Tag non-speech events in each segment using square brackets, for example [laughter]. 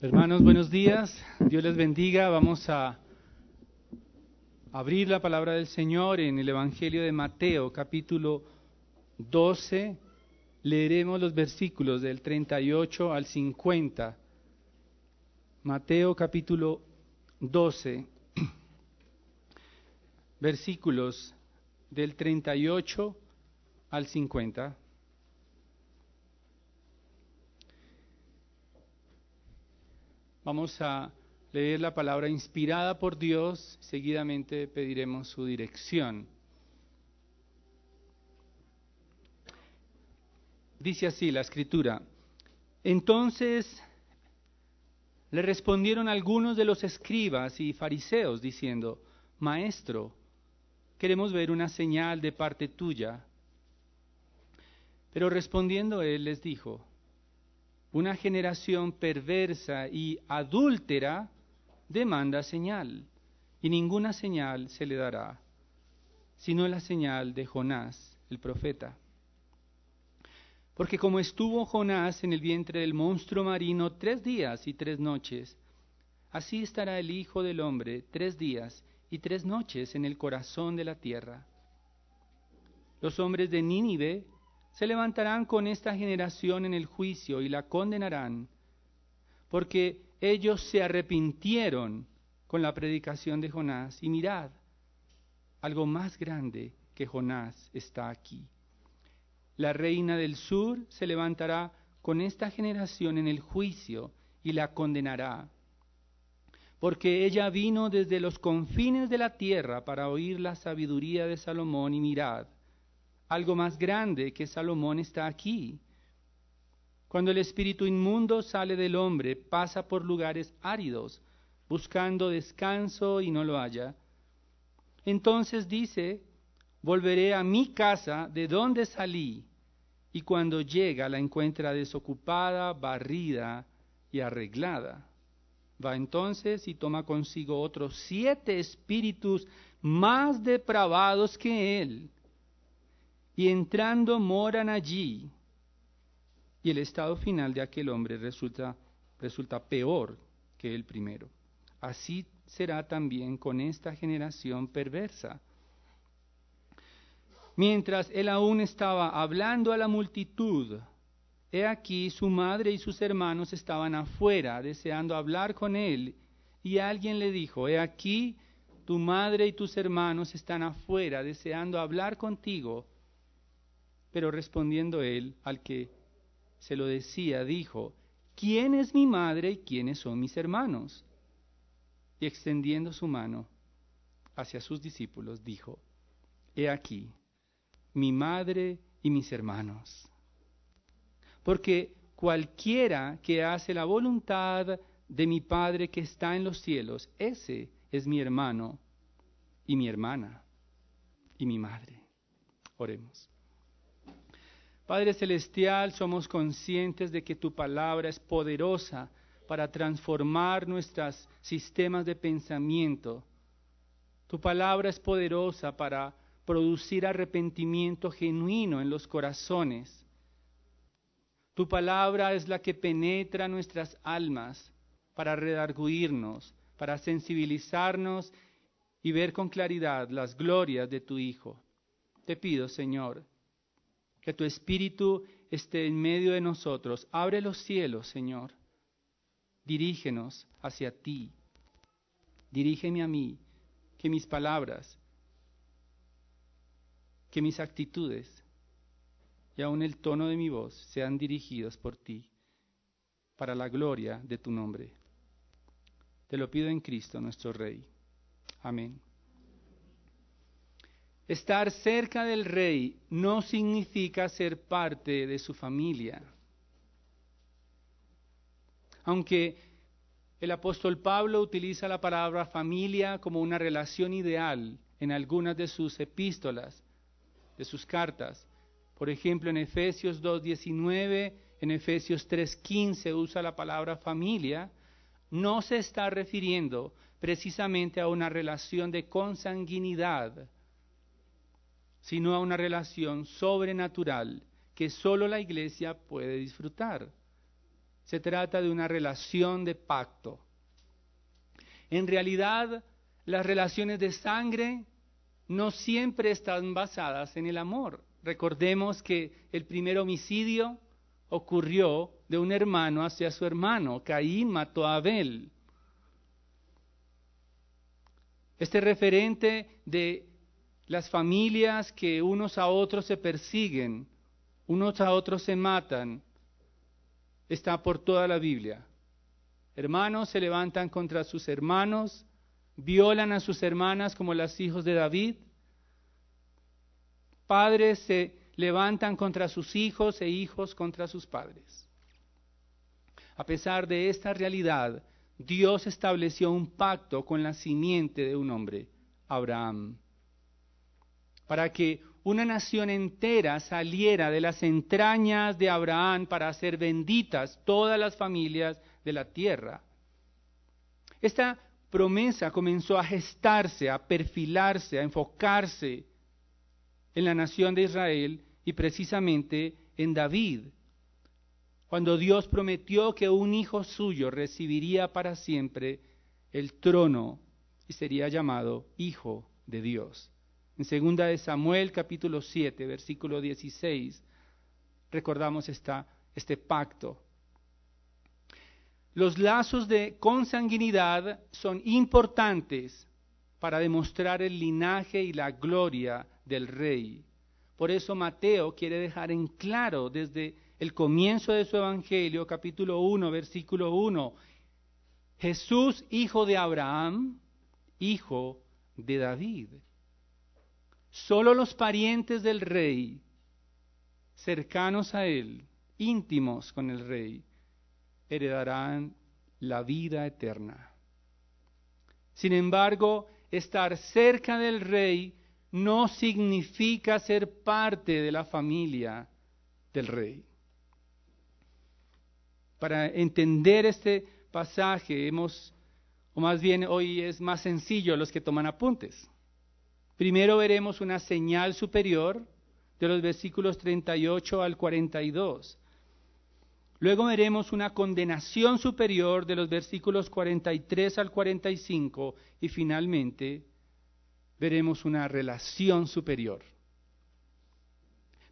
Hermanos, buenos días. Dios les bendiga. Vamos a abrir la palabra del Señor en el Evangelio de Mateo, capítulo 12. Leeremos los versículos del 38 al 50. Mateo, capítulo 12, versículos del 38 al 50. Vamos a leer la palabra inspirada por Dios, seguidamente pediremos su dirección. Dice así la escritura. Entonces le respondieron algunos de los escribas y fariseos diciendo, Maestro, queremos ver una señal de parte tuya. Pero respondiendo él les dijo, una generación perversa y adúltera demanda señal, y ninguna señal se le dará, sino la señal de Jonás, el profeta. Porque como estuvo Jonás en el vientre del monstruo marino tres días y tres noches, así estará el Hijo del Hombre tres días y tres noches en el corazón de la tierra. Los hombres de Nínive se levantarán con esta generación en el juicio y la condenarán, porque ellos se arrepintieron con la predicación de Jonás. Y mirad, algo más grande que Jonás está aquí. La reina del sur se levantará con esta generación en el juicio y la condenará, porque ella vino desde los confines de la tierra para oír la sabiduría de Salomón y mirad, algo más grande que Salomón está aquí. Cuando el espíritu inmundo sale del hombre, pasa por lugares áridos, buscando descanso y no lo halla. Entonces dice, volveré a mi casa de donde salí, y cuando llega la encuentra desocupada, barrida y arreglada. Va entonces y toma consigo otros siete espíritus más depravados que él y entrando moran allí. Y el estado final de aquel hombre resulta, resulta peor que el primero. Así será también con esta generación perversa. Mientras él aún estaba hablando a la multitud, he aquí su madre y sus hermanos estaban afuera deseando hablar con él, y alguien le dijo, he aquí tu madre y tus hermanos están afuera deseando hablar contigo. Pero respondiendo él al que se lo decía, dijo, ¿quién es mi madre y quiénes son mis hermanos? Y extendiendo su mano hacia sus discípulos, dijo, He aquí, mi madre y mis hermanos. Porque cualquiera que hace la voluntad de mi Padre que está en los cielos, ese es mi hermano y mi hermana y mi madre. Oremos. Padre Celestial, somos conscientes de que tu palabra es poderosa para transformar nuestros sistemas de pensamiento. Tu palabra es poderosa para producir arrepentimiento genuino en los corazones. Tu palabra es la que penetra nuestras almas para redarguirnos, para sensibilizarnos y ver con claridad las glorias de tu Hijo. Te pido, Señor, que tu Espíritu esté en medio de nosotros. Abre los cielos, Señor. Dirígenos hacia ti. Dirígeme a mí, que mis palabras, que mis actitudes y aun el tono de mi voz sean dirigidos por ti, para la gloria de tu nombre. Te lo pido en Cristo nuestro Rey. Amén. Estar cerca del rey no significa ser parte de su familia. Aunque el apóstol Pablo utiliza la palabra familia como una relación ideal en algunas de sus epístolas, de sus cartas. Por ejemplo, en Efesios 2.19, en Efesios 3.15 usa la palabra familia, no se está refiriendo precisamente a una relación de consanguinidad sino a una relación sobrenatural que solo la iglesia puede disfrutar. Se trata de una relación de pacto. En realidad, las relaciones de sangre no siempre están basadas en el amor. Recordemos que el primer homicidio ocurrió de un hermano hacia su hermano. Caín mató a Abel. Este referente de las familias que unos a otros se persiguen, unos a otros se matan, está por toda la Biblia. Hermanos se levantan contra sus hermanos, violan a sus hermanas como los hijos de David. Padres se levantan contra sus hijos e hijos contra sus padres. A pesar de esta realidad, Dios estableció un pacto con la simiente de un hombre, Abraham, para que una nación entera saliera de las entrañas de Abraham para ser benditas todas las familias de la tierra. Esta promesa comenzó a gestarse, a perfilarse, a enfocarse en la nación de Israel y precisamente en David, cuando Dios prometió que un hijo suyo recibiría para siempre el trono y sería llamado Hijo de Dios. En segunda de Samuel capítulo 7, versículo 16, recordamos esta, este pacto. Los lazos de consanguinidad son importantes para demostrar el linaje y la gloria del rey. Por eso Mateo quiere dejar en claro desde el comienzo de su Evangelio, capítulo 1, versículo 1, Jesús, hijo de Abraham, hijo de David. Solo los parientes del rey, cercanos a él, íntimos con el rey, heredarán la vida eterna. Sin embargo, estar cerca del rey no significa ser parte de la familia del rey. Para entender este pasaje hemos, o más bien hoy es más sencillo los que toman apuntes. Primero veremos una señal superior de los versículos 38 al 42. Luego veremos una condenación superior de los versículos 43 al 45 y finalmente veremos una relación superior.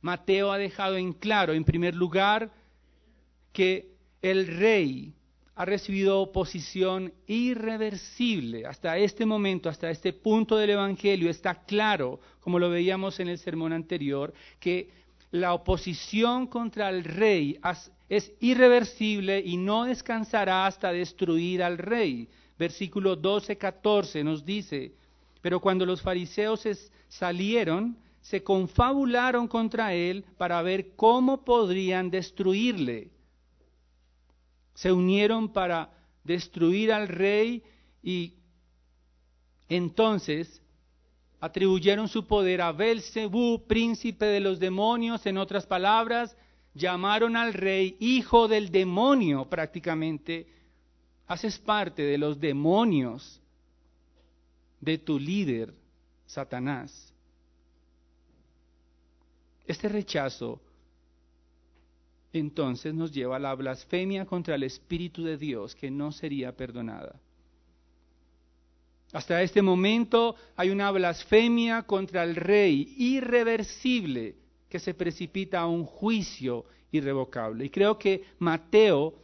Mateo ha dejado en claro, en primer lugar, que el rey ha recibido oposición irreversible. Hasta este momento, hasta este punto del Evangelio, está claro, como lo veíamos en el sermón anterior, que la oposición contra el rey es irreversible y no descansará hasta destruir al rey. Versículo 12-14 nos dice, pero cuando los fariseos salieron, se confabularon contra él para ver cómo podrían destruirle se unieron para destruir al rey y entonces atribuyeron su poder a Belcebú, príncipe de los demonios, en otras palabras, llamaron al rey hijo del demonio prácticamente. Haces parte de los demonios de tu líder, Satanás. Este rechazo entonces nos lleva a la blasfemia contra el Espíritu de Dios que no sería perdonada. Hasta este momento hay una blasfemia contra el rey irreversible que se precipita a un juicio irrevocable. Y creo que Mateo,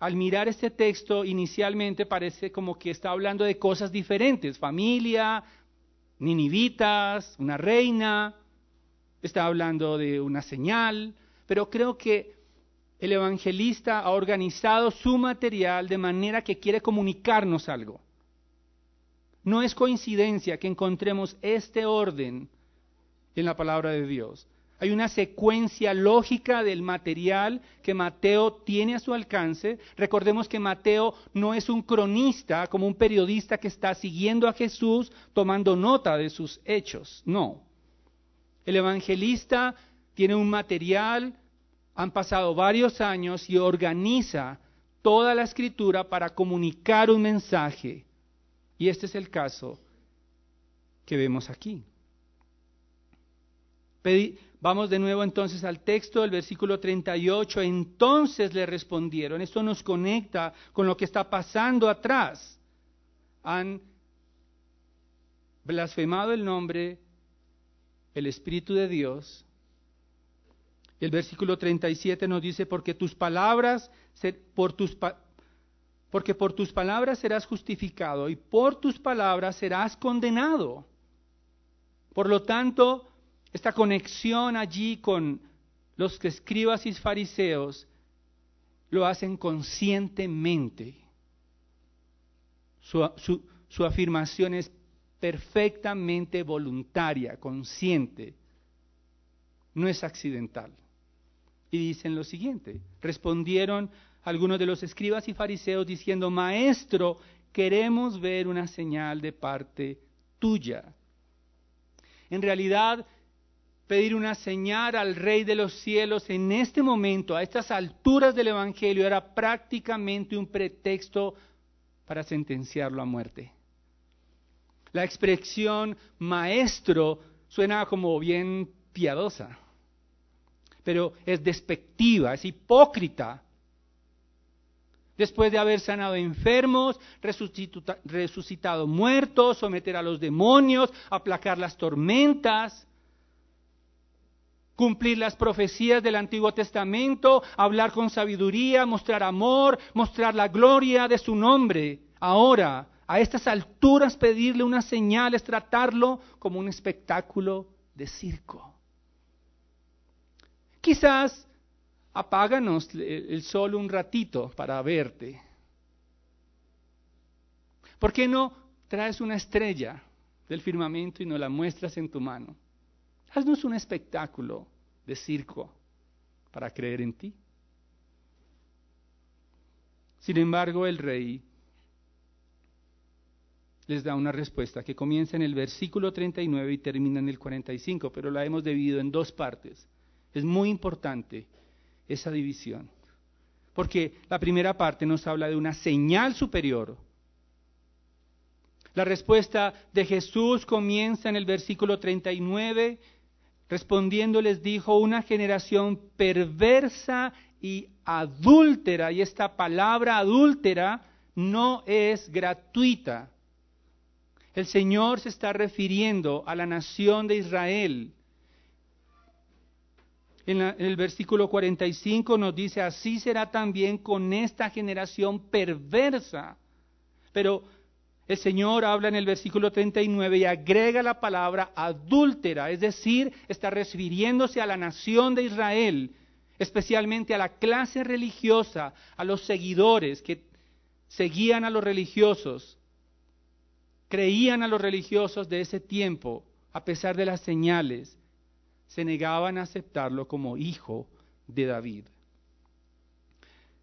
al mirar este texto, inicialmente parece como que está hablando de cosas diferentes, familia, ninivitas, una reina, está hablando de una señal, pero creo que el evangelista ha organizado su material de manera que quiere comunicarnos algo. No es coincidencia que encontremos este orden en la palabra de Dios. Hay una secuencia lógica del material que Mateo tiene a su alcance. Recordemos que Mateo no es un cronista como un periodista que está siguiendo a Jesús tomando nota de sus hechos. No. El evangelista tiene un material, han pasado varios años y organiza toda la escritura para comunicar un mensaje. Y este es el caso que vemos aquí. vamos de nuevo entonces al texto del versículo 38. Entonces le respondieron. Esto nos conecta con lo que está pasando atrás. Han blasfemado el nombre, el Espíritu de Dios. El versículo 37 nos dice, porque tus palabras, por tus, porque por tus palabras serás justificado y por tus palabras serás condenado. Por lo tanto, esta conexión allí con los que escribas y fariseos lo hacen conscientemente. Su afirmación es perfectamente voluntaria, consciente, no es accidental. Y dicen lo siguiente, respondieron algunos de los escribas y fariseos diciendo, Maestro, queremos ver una señal de parte tuya. En realidad, pedir una señal al Rey de los cielos en este momento, a estas alturas del Evangelio, era prácticamente un pretexto para sentenciarlo a muerte. La expresión maestro suena como bien piadosa, pero es despectiva, es hipócrita. Después de haber sanado enfermos, resucitado muertos, someter a los demonios, aplacar las tormentas, cumplir las profecías del Antiguo Testamento, hablar con sabiduría, mostrar amor, mostrar la gloria de su nombre. Ahora, a estas alturas, pedirle una señal es tratarlo como un espectáculo de circo. Quizás apáganos el sol un ratito para verte. ¿Por qué no traes una estrella del firmamento y nos la muestras en tu mano? Haznos un espectáculo de circo para creer en ti. Sin embargo, el rey les da una respuesta que comienza en el versículo 39 y termina en el 45, pero la hemos dividido en dos partes. Es muy importante esa división, porque la primera parte nos habla de una señal superior. La respuesta de Jesús comienza en el versículo 39, respondiendo les dijo, una generación perversa y adúltera, y esta palabra adúltera no es gratuita el Señor se está refiriendo a la nación de Israel. En, el versículo 45 nos dice, así será también con esta generación perversa. Pero el Señor habla en el versículo 39 y agrega la palabra adúltera, es decir, está refiriéndose a la nación de Israel, especialmente a la clase religiosa, a los seguidores que seguían a los religiosos creían a los religiosos de ese tiempo, a pesar de las señales, se negaban a aceptarlo como hijo de David.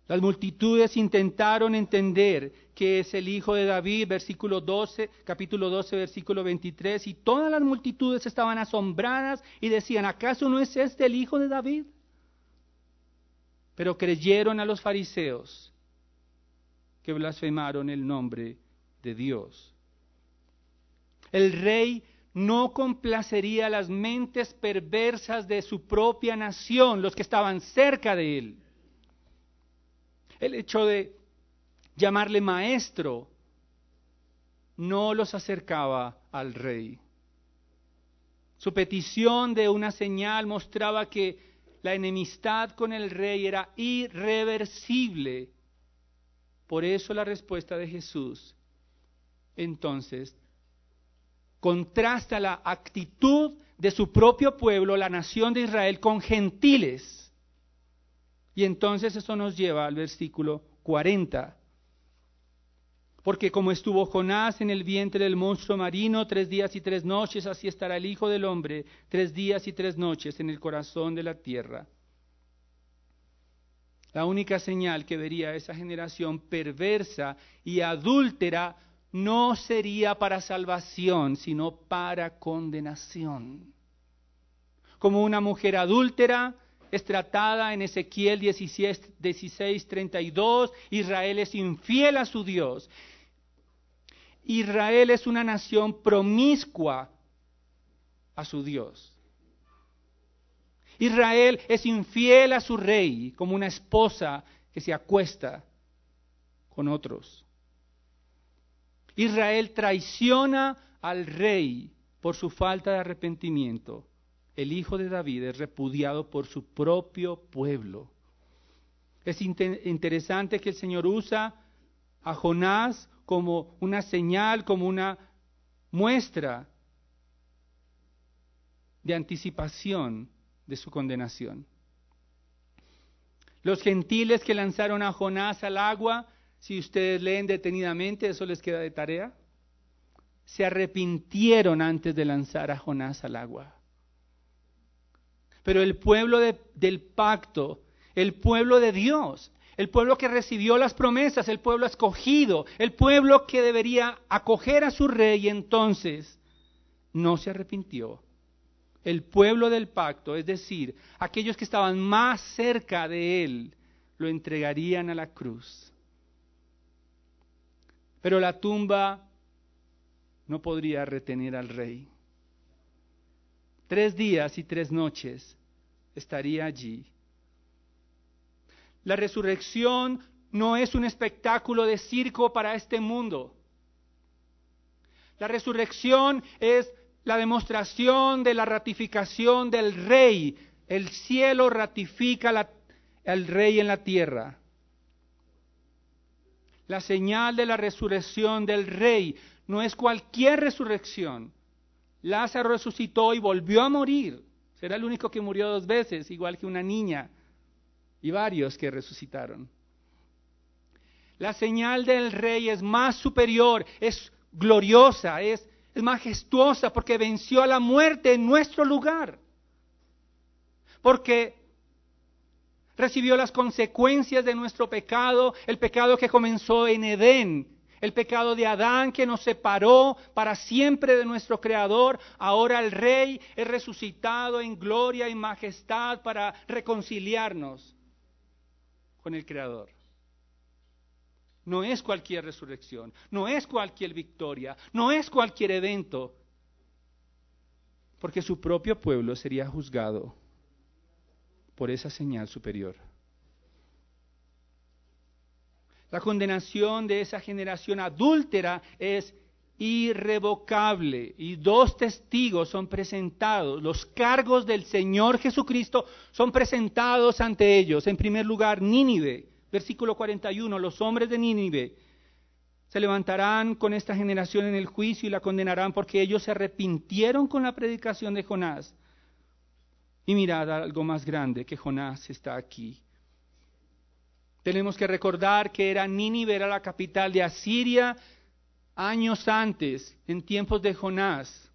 Las multitudes intentaron entender que es el hijo de David, versículo 12, capítulo 12, versículo 23, y todas las multitudes estaban asombradas y decían, ¿acaso no es este el hijo de David? Pero creyeron a los fariseos que blasfemaron el nombre de Dios. El rey no complacería las mentes perversas de su propia nación, los que estaban cerca de él. El hecho de llamarle maestro no los acercaba al rey. Su petición de una señal mostraba que la enemistad con el rey era irreversible. Por eso la respuesta de Jesús entonces contrasta la actitud de su propio pueblo, la nación de Israel, con gentiles. Y entonces eso nos lleva al versículo 40. Porque como estuvo Jonás en el vientre del monstruo marino tres días y tres noches, así estará el Hijo del Hombre tres días y tres noches en el corazón de la tierra. La única señal que vería esa generación perversa y adúltera no sería para salvación, sino para condenación. Como una mujer adúltera es tratada en Ezequiel 16, 32, Israel es infiel a su Dios. Israel es una nación promiscua a su Dios. Israel es infiel a su rey como una esposa que se acuesta con otros. Israel traiciona al rey por su falta de arrepentimiento. El hijo de David es repudiado por su propio pueblo. Es interesante que el Señor usa a Jonás como una señal, como una muestra de anticipación de su condenación. Los gentiles que lanzaron a Jonás al agua, si ustedes leen detenidamente, eso les queda de tarea, se arrepintieron antes de lanzar a Jonás al agua. Pero el pueblo del pacto, el pueblo de Dios, el pueblo que recibió las promesas, el pueblo escogido, el pueblo que debería acoger a su rey, entonces no se arrepintió el pueblo del pacto, es decir, aquellos que estaban más cerca de él, lo entregarían a la cruz. Pero la tumba no podría retener al rey. Tres días y tres noches estaría allí. La resurrección no es un espectáculo de circo para este mundo. La resurrección es la demostración de la ratificación del rey. El cielo ratifica al rey en la tierra. La señal de la resurrección del rey no es cualquier resurrección. Lázaro resucitó y volvió a morir. Será el único que murió dos veces, igual que una niña y varios que resucitaron. La señal del rey es más superior, es gloriosa, es es majestuosa porque venció a la muerte en nuestro lugar. Porque recibió las consecuencias de nuestro pecado, el pecado que comenzó en Edén, el pecado de Adán que nos separó para siempre de nuestro Creador. Ahora el Rey es resucitado en gloria y majestad para reconciliarnos con el Creador. No es cualquier resurrección, no es cualquier victoria, no es cualquier evento, porque su propio pueblo sería juzgado por esa señal superior. La condenación de esa generación adúltera es irrevocable y dos testigos son presentados. Los cargos del Señor Jesucristo son presentados ante ellos. En primer lugar, Nínive Versículo 41, los hombres de Nínive se levantarán con esta generación en el juicio y la condenarán porque ellos se arrepintieron con la predicación de Jonás. Y mirad algo más grande, que Jonás está aquí. Tenemos que recordar que era Nínive, era la capital de Asiria años antes, en tiempos de Jonás.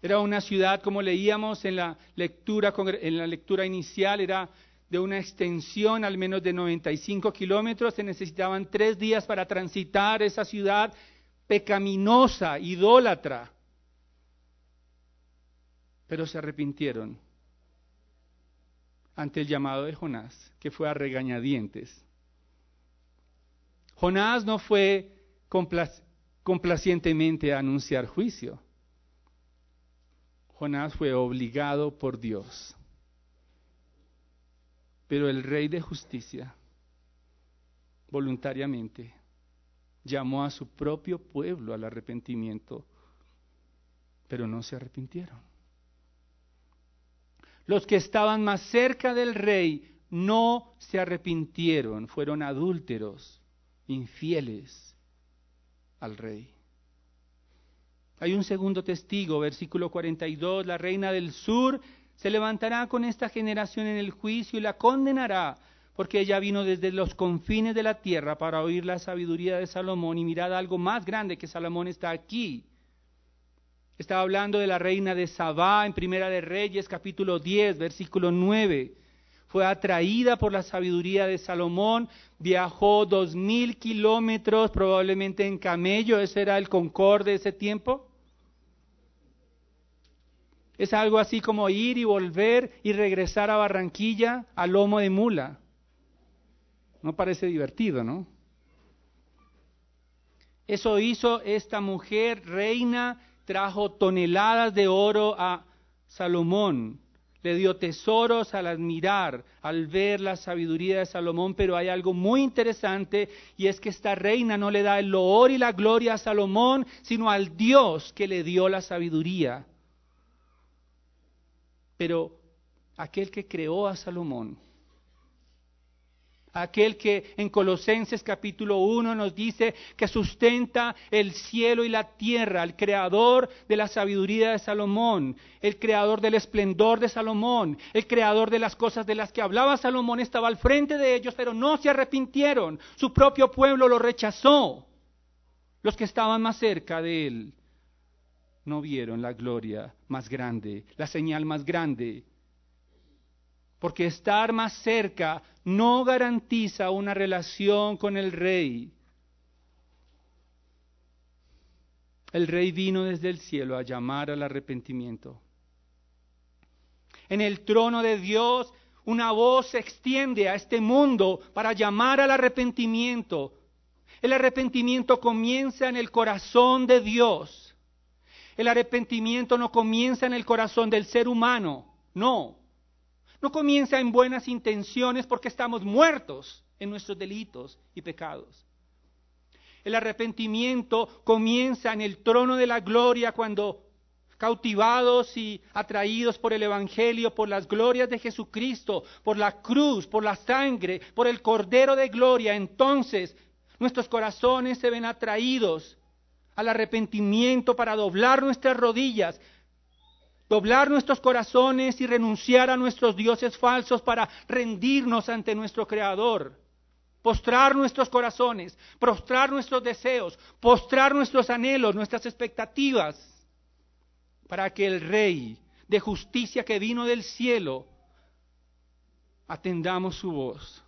Era una ciudad, como leíamos en la lectura, en la lectura inicial, era de una extensión al menos de 95 kilómetros, se necesitaban tres días para transitar esa ciudad pecaminosa, idólatra. Pero se arrepintieron ante el llamado de Jonás, que fue a regañadientes. Jonás no fue complacientemente a anunciar juicio. Jonás fue obligado por Dios. Pero el rey de justicia, voluntariamente, llamó a su propio pueblo al arrepentimiento, pero no se arrepintieron. Los que estaban más cerca del rey no se arrepintieron, fueron adúlteros, infieles al rey. Hay un segundo testigo, versículo 42, la reina del sur se levantará con esta generación en el juicio y la condenará, porque ella vino desde los confines de la tierra para oír la sabiduría de Salomón y mirad algo más grande que Salomón está aquí. Estaba hablando de la reina de Sabá en Primera de Reyes, capítulo 10, versículo 9. Fue atraída por la sabiduría de Salomón, viajó dos mil kilómetros, probablemente en camello, ese era el Concord de ese tiempo es algo así como ir y volver y regresar a Barranquilla a lomo de mula. No parece divertido, ¿no? Eso hizo esta mujer reina, trajo toneladas de oro a, Salomón le dio tesoros al admirar, al ver la sabiduría de Salomón, pero hay algo muy interesante y es que esta reina no le da el loor y la gloria a Salomón, sino al Dios que le dio la sabiduría. Pero aquel que creó a Salomón aquel que en Colosenses capítulo 1 nos dice que sustenta el cielo y la tierra, el creador de la sabiduría de Salomón, el creador del esplendor de Salomón, el creador de las cosas de las que hablaba Salomón estaba al frente de ellos, pero no se arrepintieron. Su propio pueblo lo rechazó. Los que estaban más cerca de él no vieron la gloria más grande, la señal más grande porque estar más cerca no garantiza una relación con el rey. El rey vino desde el cielo a llamar al arrepentimiento. En el trono de Dios una voz se extiende a este mundo para llamar al arrepentimiento. El arrepentimiento comienza en el corazón de Dios. El arrepentimiento no comienza en el corazón del ser humano, no. No comienza en buenas intenciones porque estamos muertos en nuestros delitos y pecados. El arrepentimiento comienza en el trono de la gloria cuando cautivados y atraídos por el Evangelio, por las glorias de Jesucristo, por la cruz, por la sangre, por el Cordero de Gloria, entonces nuestros corazones se ven atraídos al arrepentimiento para doblar nuestras rodillas, doblar nuestros corazones y renunciar a nuestros dioses falsos para rendirnos ante nuestro Creador, postrar nuestros corazones, postrar nuestros deseos, postrar nuestros anhelos, nuestras expectativas, para que el Rey de justicia que vino del cielo, atendamos su voz.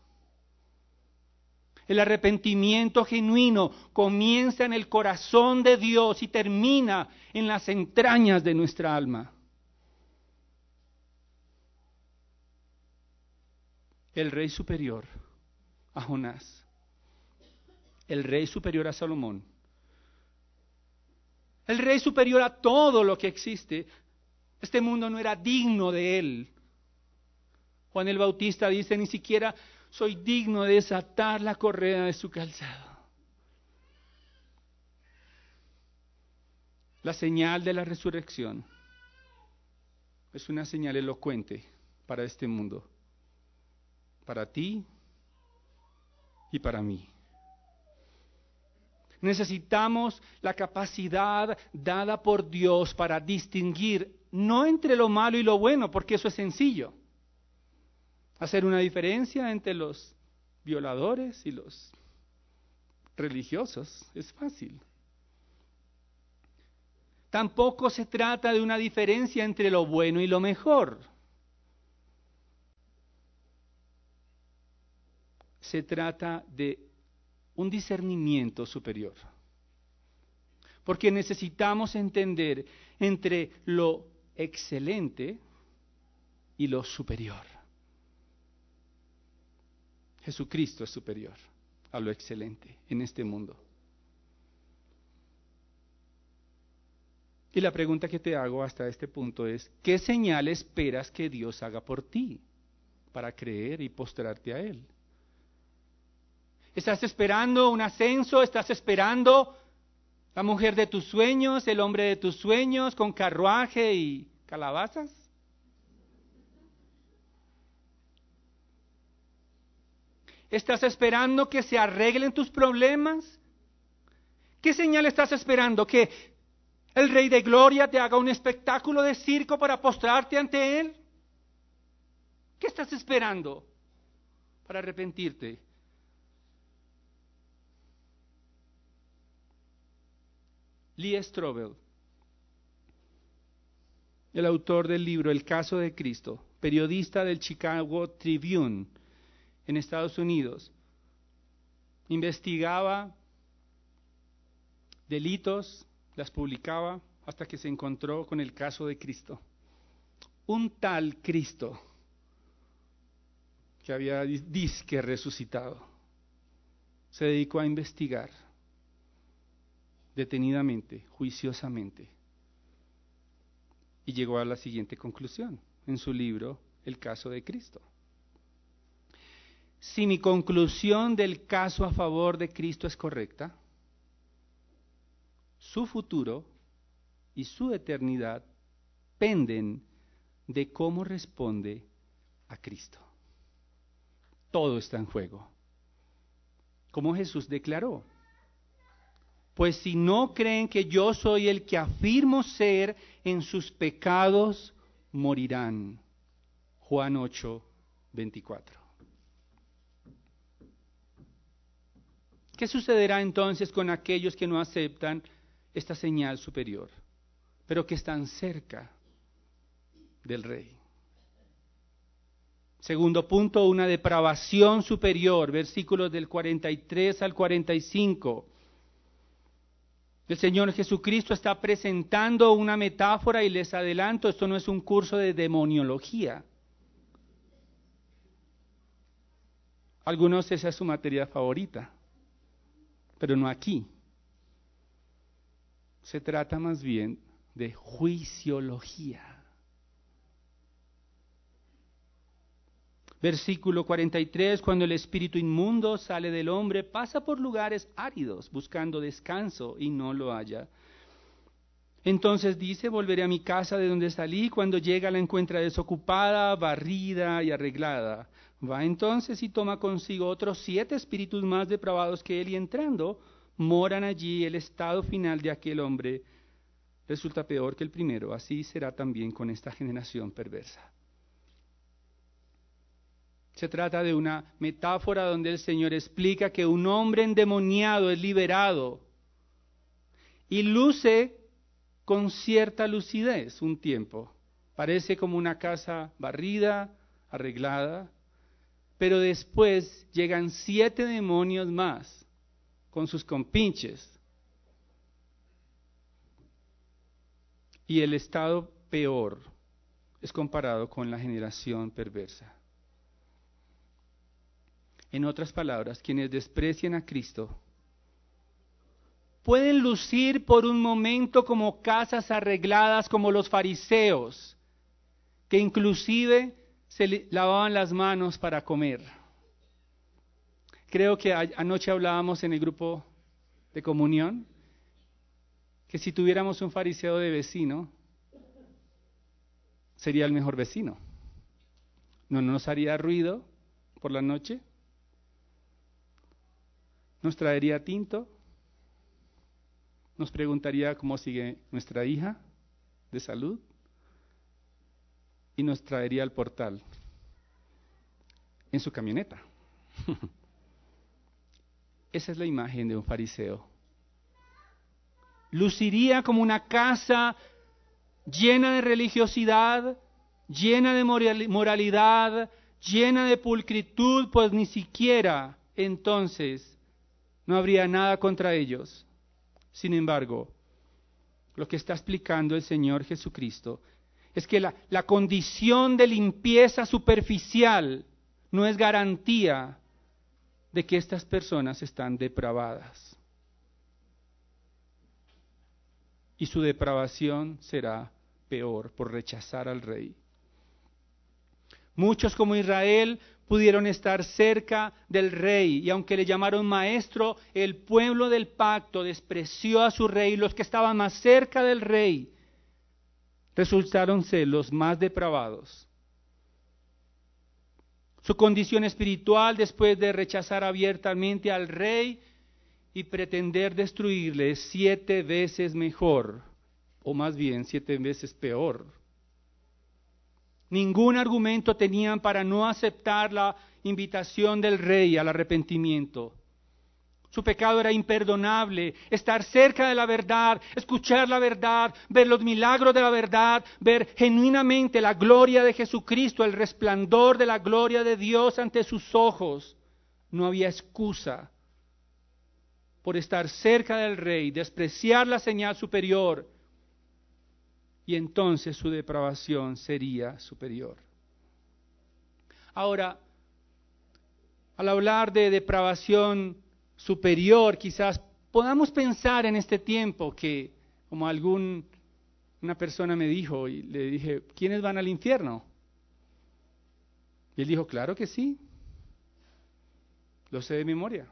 El arrepentimiento genuino comienza en el corazón de Dios y termina en las entrañas de nuestra alma. El rey superior a Jonás, el rey superior a Salomón, el rey superior a todo lo que existe. Este mundo no era digno de él. Juan el Bautista dice, ni siquiera soy digno de desatar la correa de su calzado. La señal de la resurrección es una señal elocuente para este mundo para ti y para mí. Necesitamos la capacidad dada por Dios para distinguir no entre lo malo y lo bueno, porque eso es sencillo. Hacer una diferencia entre los violadores y los religiosos es fácil. Tampoco se trata de una diferencia entre lo bueno y lo mejor. Se trata de un discernimiento superior. Porque necesitamos entender entre lo excelente y lo superior. Jesucristo es superior a lo excelente en este mundo. Y la pregunta que te hago hasta este punto es, ¿qué señal esperas que Dios haga por ti para creer y postrarte a Él? ¿Estás esperando un ascenso? ¿Estás esperando la mujer de tus sueños, el hombre de tus sueños con carruaje y calabazas? ¿Estás esperando que se arreglen tus problemas? ¿Qué señal estás esperando? ¿Que el Rey de Gloria te haga un espectáculo de circo para postrarte ante Él? ¿Qué estás esperando para arrepentirte? Lee Strobel, el autor del libro El caso de Cristo, periodista del Chicago Tribune en Estados Unidos, investigaba delitos, las publicaba hasta que se encontró con el caso de Cristo. Un tal Cristo que había disque resucitado, se dedicó a investigar detenidamente, juiciosamente. y llegó a la siguiente conclusión en su libro El caso de Cristo. Si mi conclusión del caso a favor de Cristo es correcta, su futuro y su eternidad penden de cómo responde a Cristo. Todo está en juego. Como Jesús declaró, pues si no creen que yo soy el que afirmo ser, en sus pecados morirán. Juan 8, 24. ¿Qué sucederá entonces con aquellos que no aceptan esta señal superior, pero que están cerca del rey? Segundo punto, una depravación superior, versículos del 43 al 45. El Señor Jesucristo está presentando una metáfora y les adelanto, esto no es un curso de demoniología. Algunos esa es su materia favorita, pero no aquí. Se trata más bien de juiciología. Versículo 43, cuando el espíritu inmundo sale del hombre, pasa por lugares áridos buscando descanso y no lo halla. Entonces dice, volveré a mi casa de donde salí, cuando llega la encuentra desocupada, barrida y arreglada. Va entonces y toma consigo otros siete espíritus más depravados que él y entrando, moran allí. El estado final de aquel hombre resulta peor que el primero. Así será también con esta generación perversa. Se trata de una metáfora donde el Señor explica que un hombre endemoniado es liberado y luce con cierta lucidez un tiempo. Parece como una casa barrida, arreglada, pero después llegan siete demonios más con sus compinches. Y el estado peor es comparado con la generación perversa. En otras palabras, quienes desprecian a Cristo pueden lucir por un momento como casas arregladas como los fariseos, que inclusive se lavaban las manos para comer. Creo que anoche hablábamos en el grupo de comunión que si tuviéramos un fariseo de vecino, sería el mejor vecino. No nos haría ruido por la noche, nos traería tinto, nos preguntaría cómo sigue nuestra hija de salud y nos traería al portal en su camioneta. [laughs] Esa es la imagen de un fariseo. Luciría como una casa llena de religiosidad, llena de moralidad, llena de pulcritud, pues ni siquiera entonces no habría nada contra ellos. Sin embargo, lo que está explicando el Señor Jesucristo es que la, la, condición de limpieza superficial no es garantía de que estas personas están depravadas. Y su depravación será peor por rechazar al rey. Muchos como Israel pudieron estar cerca del rey. Y aunque le llamaron maestro, el pueblo del pacto despreció a su rey. Los que estaban más cerca del rey resultaron ser los más depravados. Su condición espiritual después de rechazar abiertamente al rey y pretender destruirle es siete veces mejor, o más bien siete veces peor Ningún argumento tenían para no aceptar la invitación del rey al arrepentimiento. Su pecado era imperdonable. Estar cerca de la verdad, escuchar la verdad, ver los milagros de la verdad, ver genuinamente la gloria de Jesucristo, el resplandor de la gloria de Dios ante sus ojos. No había excusa por estar cerca del rey, despreciar la señal superior y entonces su depravación sería superior. Ahora, al hablar de depravación superior, quizás podamos pensar en este tiempo que, como algún una persona me dijo y le dije, ¿quiénes van al infierno? Y él dijo, claro que sí. Lo sé de memoria.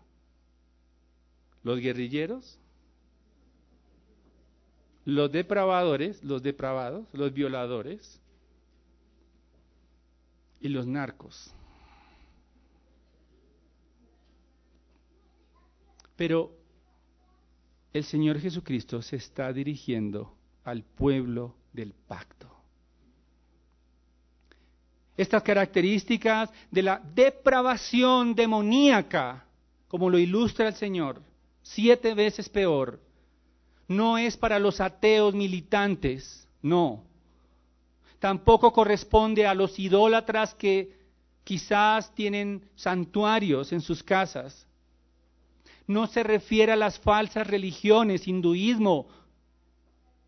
Los guerrilleros, los depravadores, los depravados, los violadores y los narcos. Pero el Señor Jesucristo se está dirigiendo al pueblo del pacto. Estas características de la depravación demoníaca, como lo ilustra el Señor, siete veces peor, no es para los ateos militantes, no. Tampoco corresponde a los idólatras que quizás tienen santuarios en sus casas. No se refiere a las falsas religiones, hinduismo,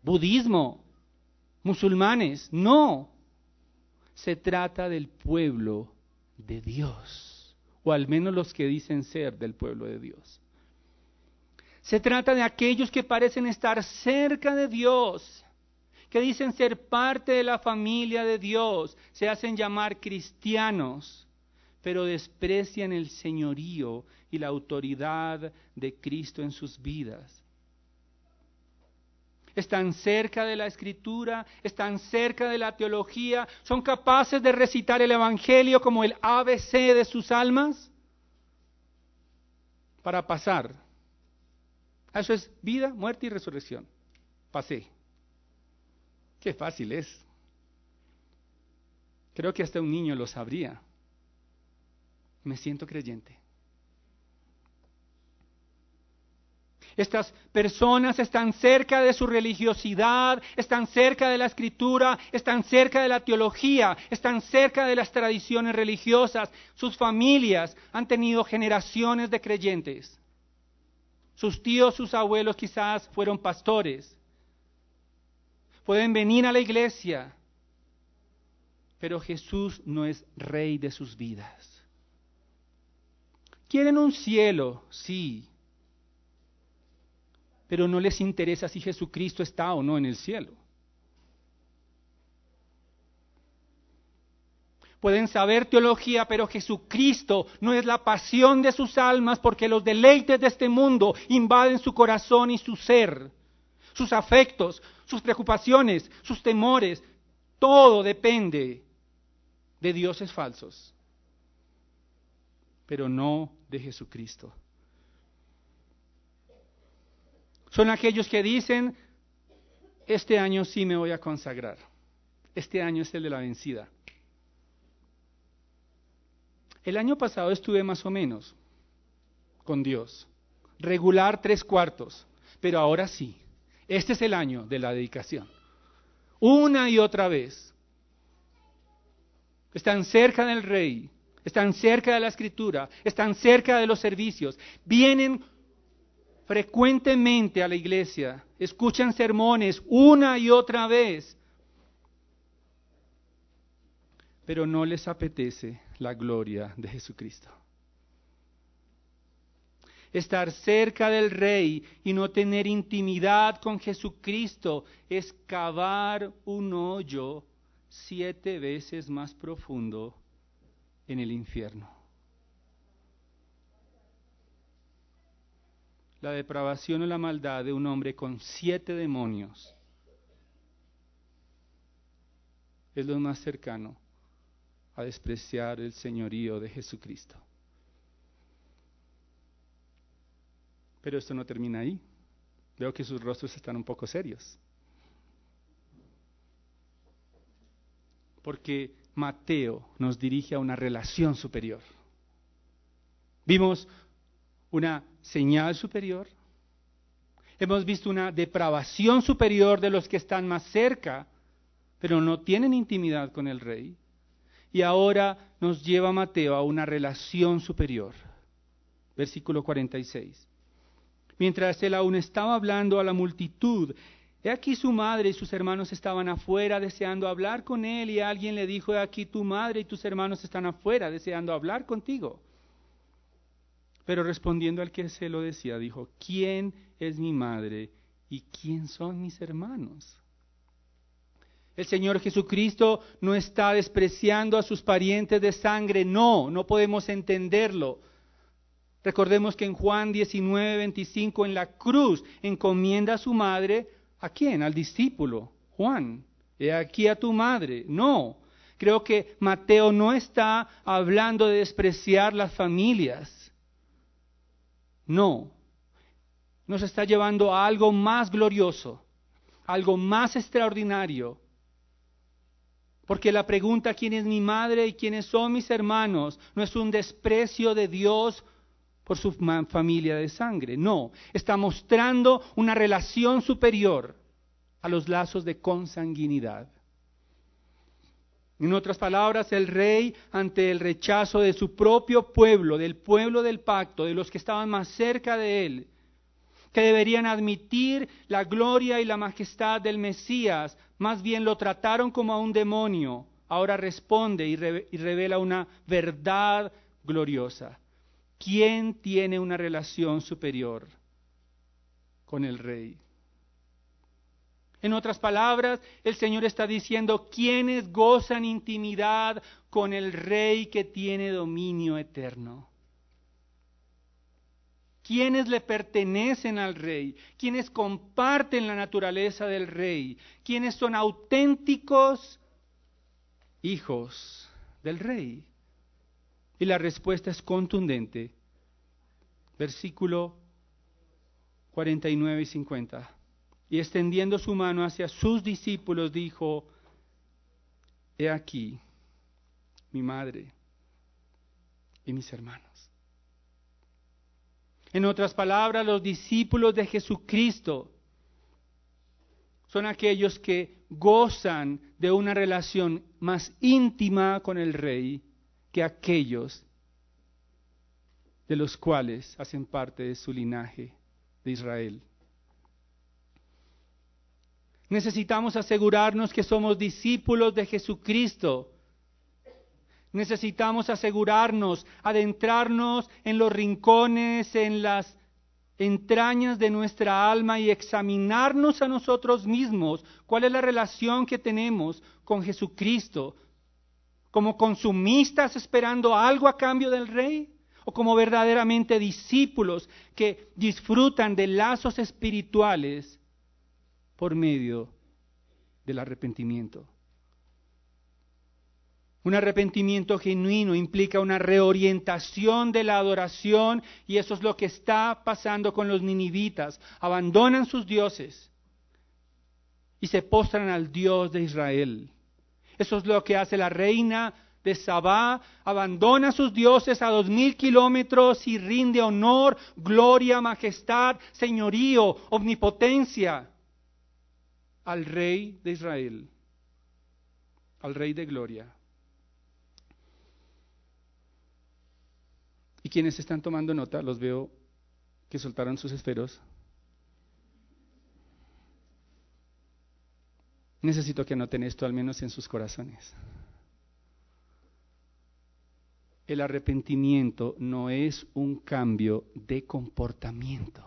budismo, musulmanes, no. Se trata del pueblo de Dios, o al menos los que dicen ser del pueblo de Dios. Se trata de aquellos que parecen estar cerca de Dios, que dicen ser parte de la familia de Dios, se hacen llamar cristianos, pero desprecian el señorío y la autoridad de Cristo en sus vidas. Están cerca de la escritura, están cerca de la teología, son capaces de recitar el Evangelio como el ABC de sus almas para pasar eso es vida, muerte y resurrección. Pasé. Qué fácil es. Creo que hasta un niño lo sabría. Me siento creyente. Estas personas están cerca de su religiosidad, están cerca de la escritura, están cerca de la teología, están cerca de las tradiciones religiosas. Sus familias han tenido generaciones de creyentes. Sus tíos, sus abuelos quizás fueron pastores. Pueden venir a la iglesia, pero Jesús no es rey de sus vidas. Quieren un cielo, sí, pero no les interesa si Jesucristo está o no en el cielo. Pueden saber teología, pero Jesucristo no es la pasión de sus almas porque los deleites de este mundo invaden su corazón y su ser, sus afectos, sus preocupaciones, sus temores. Todo depende de dioses falsos, pero no de Jesucristo. Son aquellos que dicen, este año sí me voy a consagrar, este año es el de la vencida. El año pasado estuve más o menos con Dios, regular tres cuartos, pero ahora sí, este es el año de la dedicación. Una y otra vez. Están cerca del rey, están cerca de la escritura, están cerca de los servicios, vienen frecuentemente a la iglesia, escuchan sermones una y otra vez, pero no les apetece la gloria de Jesucristo. Estar cerca del Rey y no tener intimidad con Jesucristo es cavar un hoyo siete veces más profundo en el infierno. La depravación o la maldad de un hombre con siete demonios es lo más cercano a despreciar el señorío de Jesucristo. Pero esto no termina ahí. Veo que sus rostros están un poco serios. Porque Mateo nos dirige a una relación superior. Vimos una señal superior. Hemos visto una depravación superior de los que están más cerca, pero no tienen intimidad con el rey. Y ahora nos lleva Mateo a una relación superior. Versículo 46. Mientras él aún estaba hablando a la multitud, he aquí su madre y sus hermanos estaban afuera deseando hablar con él y alguien le dijo, he aquí tu madre y tus hermanos están afuera deseando hablar contigo. Pero respondiendo al que se lo decía, dijo, ¿quién es mi madre y quién son mis hermanos? El Señor Jesucristo no está despreciando a sus parientes de sangre, no, no podemos entenderlo. Recordemos que en Juan 19, 25 en la cruz encomienda a su madre, ¿a quién? Al discípulo, Juan. He aquí a tu madre. No, creo que Mateo no está hablando de despreciar las familias. No, nos está llevando a algo más glorioso, algo más extraordinario. Porque la pregunta quién es mi madre y quiénes son mis hermanos no es un desprecio de Dios por su familia de sangre. No, está mostrando una relación superior a los lazos de consanguinidad. En otras palabras, el rey, ante el rechazo de su propio pueblo, del pueblo del pacto, de los que estaban más cerca de él, que deberían admitir la gloria y la majestad del Mesías, más bien lo trataron como a un demonio, ahora responde y, revela una verdad gloriosa. ¿Quién tiene una relación superior con el rey? En otras palabras, el Señor está diciendo, ¿quiénes gozan intimidad con el rey que tiene dominio eterno? ¿Quiénes le pertenecen al rey? ¿Quiénes comparten la naturaleza del rey? ¿Quiénes son auténticos hijos del rey? Y la respuesta es contundente. Versículo 49 y 50. Y extendiendo su mano hacia sus discípulos, dijo, He aquí mi madre y mis hermanos. En otras palabras, los discípulos de Jesucristo son aquellos que gozan de una relación más íntima con el Rey que aquellos de los cuales hacen parte de su linaje de Israel. Necesitamos asegurarnos que somos discípulos de Jesucristo. Necesitamos asegurarnos, adentrarnos en los rincones, en las entrañas de nuestra alma y examinarnos a nosotros mismos. Cuál es la relación que tenemos con Jesucristo, como consumistas esperando algo a cambio del rey o como verdaderamente discípulos que disfrutan de lazos espirituales por medio del arrepentimiento. Un arrepentimiento genuino implica una reorientación de la adoración y eso es lo que está pasando con los ninivitas. Abandonan sus dioses y se postran al Dios de Israel. Eso es lo que hace la reina de Sabá, abandona sus dioses a dos mil kilómetros y rinde honor, gloria, majestad, señorío, omnipotencia al rey de Israel, al rey de gloria. Y quienes están tomando nota, los veo que soltaron sus esferos. Necesito que anoten esto al menos en sus corazones. El arrepentimiento no es un cambio de comportamiento.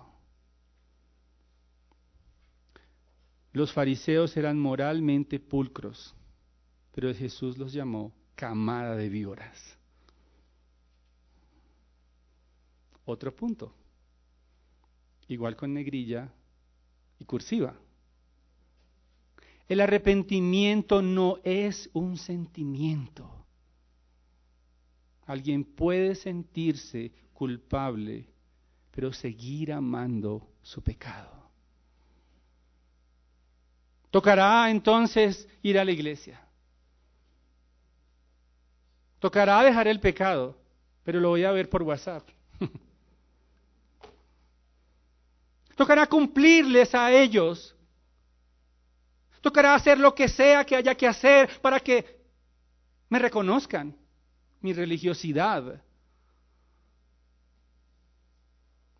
Los fariseos eran moralmente pulcros, pero Jesús los llamó camada de víboras. Otro punto, igual con negrilla y cursiva. El arrepentimiento no es un sentimiento. Alguien puede sentirse culpable, pero seguir amando su pecado. Tocará entonces ir a la iglesia. Tocará dejar el pecado, pero lo voy a ver por WhatsApp. [laughs] Tocará cumplirles a ellos Tocará hacer lo que sea que haya que hacer para que me reconozcan mi religiosidad.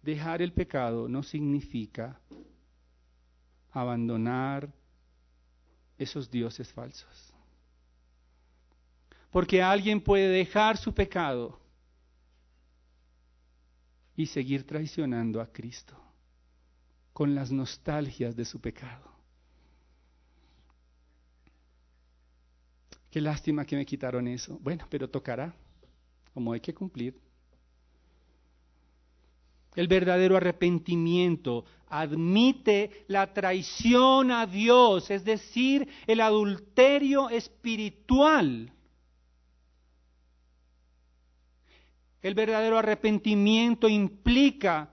Dejar el pecado no significa abandonar esos dioses falsos. Porque alguien puede dejar su pecado y seguir traicionando a Cristo con las nostalgias de su pecado. Qué lástima que me quitaron eso. Bueno, pero tocará, como hay que cumplir. El verdadero arrepentimiento admite la traición a Dios, es decir, el adulterio espiritual. El verdadero arrepentimiento implica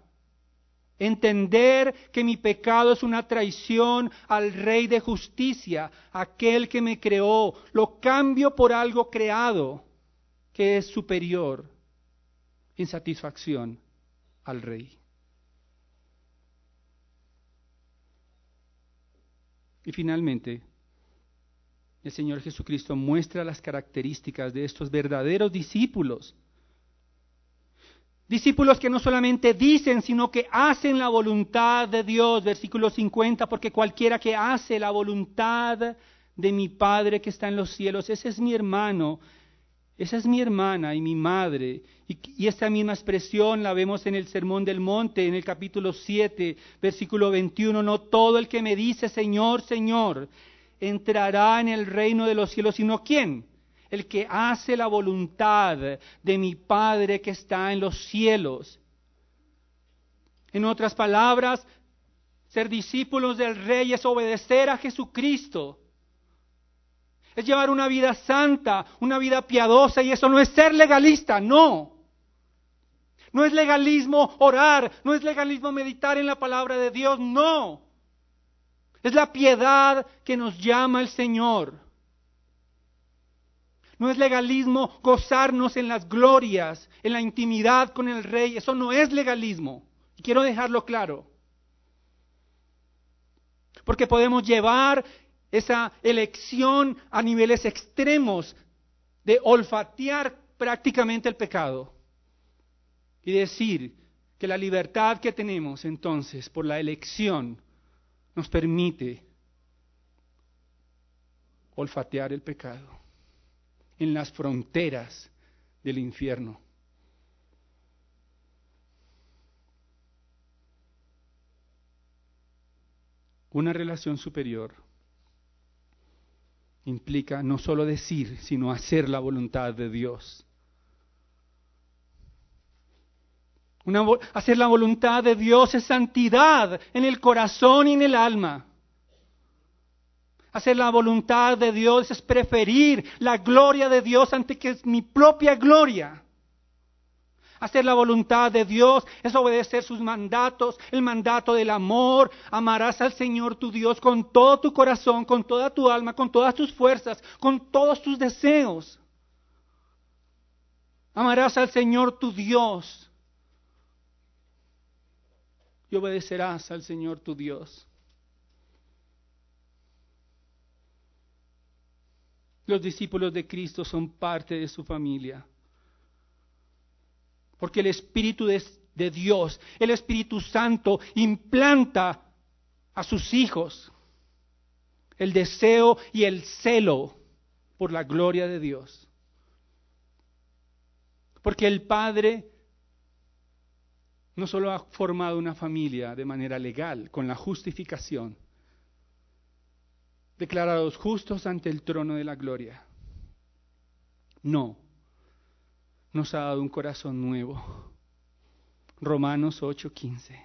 entender que mi pecado es una traición al Rey de justicia, aquel que me creó. Lo cambio por algo creado que es superior en satisfacción al Rey. Y finalmente, el Señor Jesucristo muestra las características de estos verdaderos discípulos. Discípulos que no solamente dicen, sino que hacen la voluntad de Dios, versículo 50, porque cualquiera que hace la voluntad de mi Padre que está en los cielos, ese es mi hermano, esa es mi hermana y mi madre. Y, esta misma expresión la vemos en el Sermón del Monte, en el capítulo 7, versículo 21. No todo el que me dice Señor, Señor, entrará en el reino de los cielos, sino quién? El que hace la voluntad de mi Padre que está en los cielos. En otras palabras, ser discípulos del Rey es obedecer a Jesucristo es llevar una vida santa, una vida piadosa, y eso no es ser legalista, no. No es legalismo orar, no es legalismo meditar en la palabra de Dios, no. Es la piedad que nos llama el Señor. No es legalismo gozarnos en las glorias, en la intimidad con el Rey, eso no es legalismo. Y quiero dejarlo claro. Porque podemos llevar esa elección a niveles extremos de olfatear prácticamente el pecado y decir que la libertad que tenemos entonces por la elección nos permite olfatear el pecado en las fronteras del infierno. Una relación superior implica no solo decir, sino hacer la voluntad de Dios. hacer la voluntad de Dios es santidad en el corazón y en el alma. Hacer la voluntad de Dios es preferir la gloria de Dios ante que mi propia gloria. Hacer la voluntad de Dios es obedecer sus mandatos, el mandato del amor. Amarás al Señor tu Dios con todo tu corazón, con toda tu alma, con todas tus fuerzas, con todos tus deseos. Amarás al Señor tu Dios y obedecerás al Señor tu Dios. Los discípulos de Cristo son parte de su familia. Porque el Espíritu de, Dios, el Espíritu Santo, implanta a sus hijos el deseo y el celo por la gloria de Dios. Porque el Padre no solo ha formado una familia de manera legal, con la justificación, declarados justos ante el trono de la gloria. No, nos ha dado un corazón nuevo. Romanos 8:15.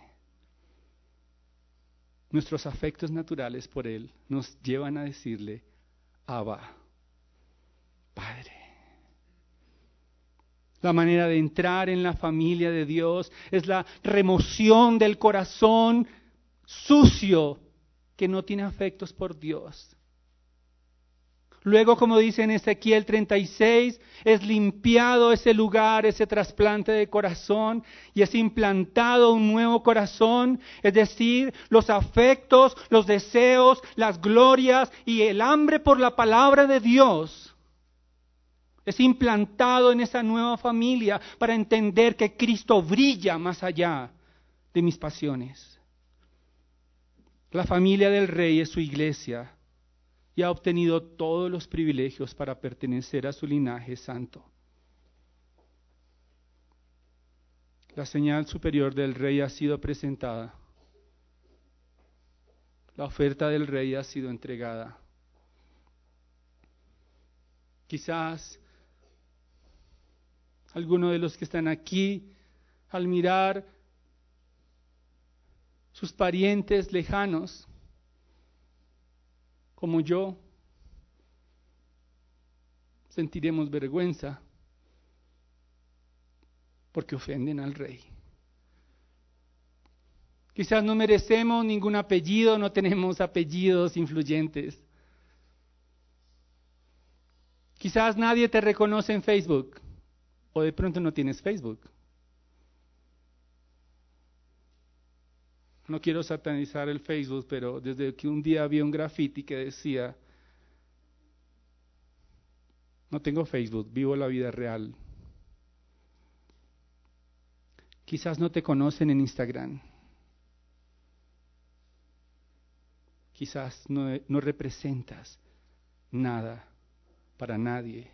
Nuestros afectos naturales por Él nos llevan a decirle, Abba, Padre. La manera de entrar en la familia de Dios es la remoción del corazón sucio que no tiene afectos por Dios Luego, como dice en Ezequiel 36, es limpiado ese lugar, ese trasplante de corazón, y es implantado un nuevo corazón, es decir, los afectos, los deseos, las glorias y el hambre por la palabra de Dios. Es implantado en esa nueva familia para entender que Cristo brilla más allá de mis pasiones. La familia del rey es su iglesia y ha obtenido todos los privilegios para pertenecer a su linaje santo. La señal superior del rey ha sido presentada. La oferta del rey ha sido entregada. Quizás alguno de los que están aquí, al mirar sus parientes lejanos, como yo, sentiremos vergüenza porque ofenden al rey. Quizás no merecemos ningún apellido, no tenemos apellidos influyentes. Quizás nadie te reconoce en Facebook o de pronto no tienes Facebook. No quiero satanizar el Facebook, pero desde que un día había un graffiti que decía, no tengo Facebook, vivo la vida real. Quizás no te conocen en Instagram. Quizás no, no representas nada para nadie.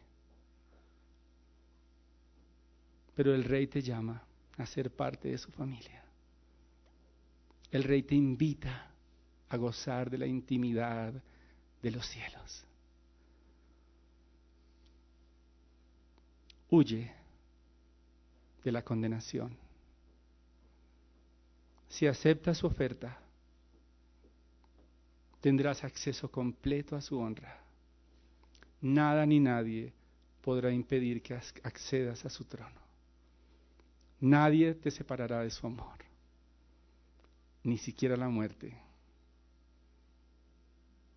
Pero el rey te llama a ser parte de su familia. El rey te invita a gozar de la intimidad de los cielos. Huye de la condenación. Si aceptas su oferta, tendrás acceso completo a su honra. Nada ni nadie podrá impedir que accedas a su trono. Nadie te separará de su amor, ni siquiera la muerte,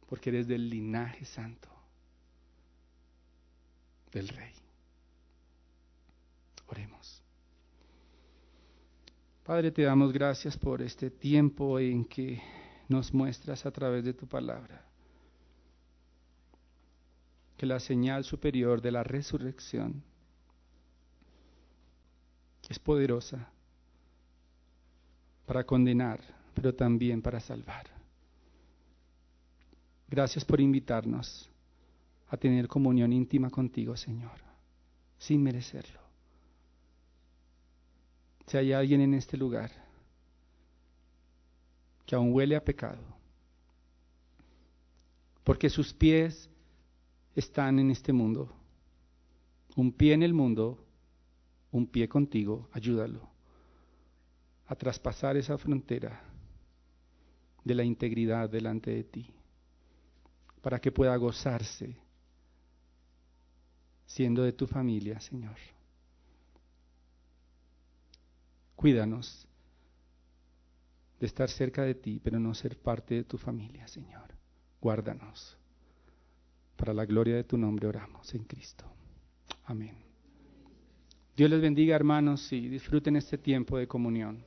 porque eres del linaje santo del Rey. Oremos. Padre, te damos gracias por este tiempo en que nos muestras a través de tu palabra que la señal superior de la resurrección es poderosa para condenar, pero también para salvar. Gracias por invitarnos a tener comunión íntima contigo, Señor, sin merecerlo. Si hay alguien en este lugar que aún huele a pecado, porque sus pies están en este mundo, un pie en el mundo, un pie contigo, ayúdalo a traspasar esa frontera de la integridad delante de ti, para que pueda gozarse siendo de tu familia, Señor. Cuídanos de estar cerca de ti, pero no ser parte de tu familia, Señor. Guárdanos. Para la gloria de tu nombre oramos en Cristo. Amén. Dios les bendiga, hermanos, y disfruten este tiempo de comunión.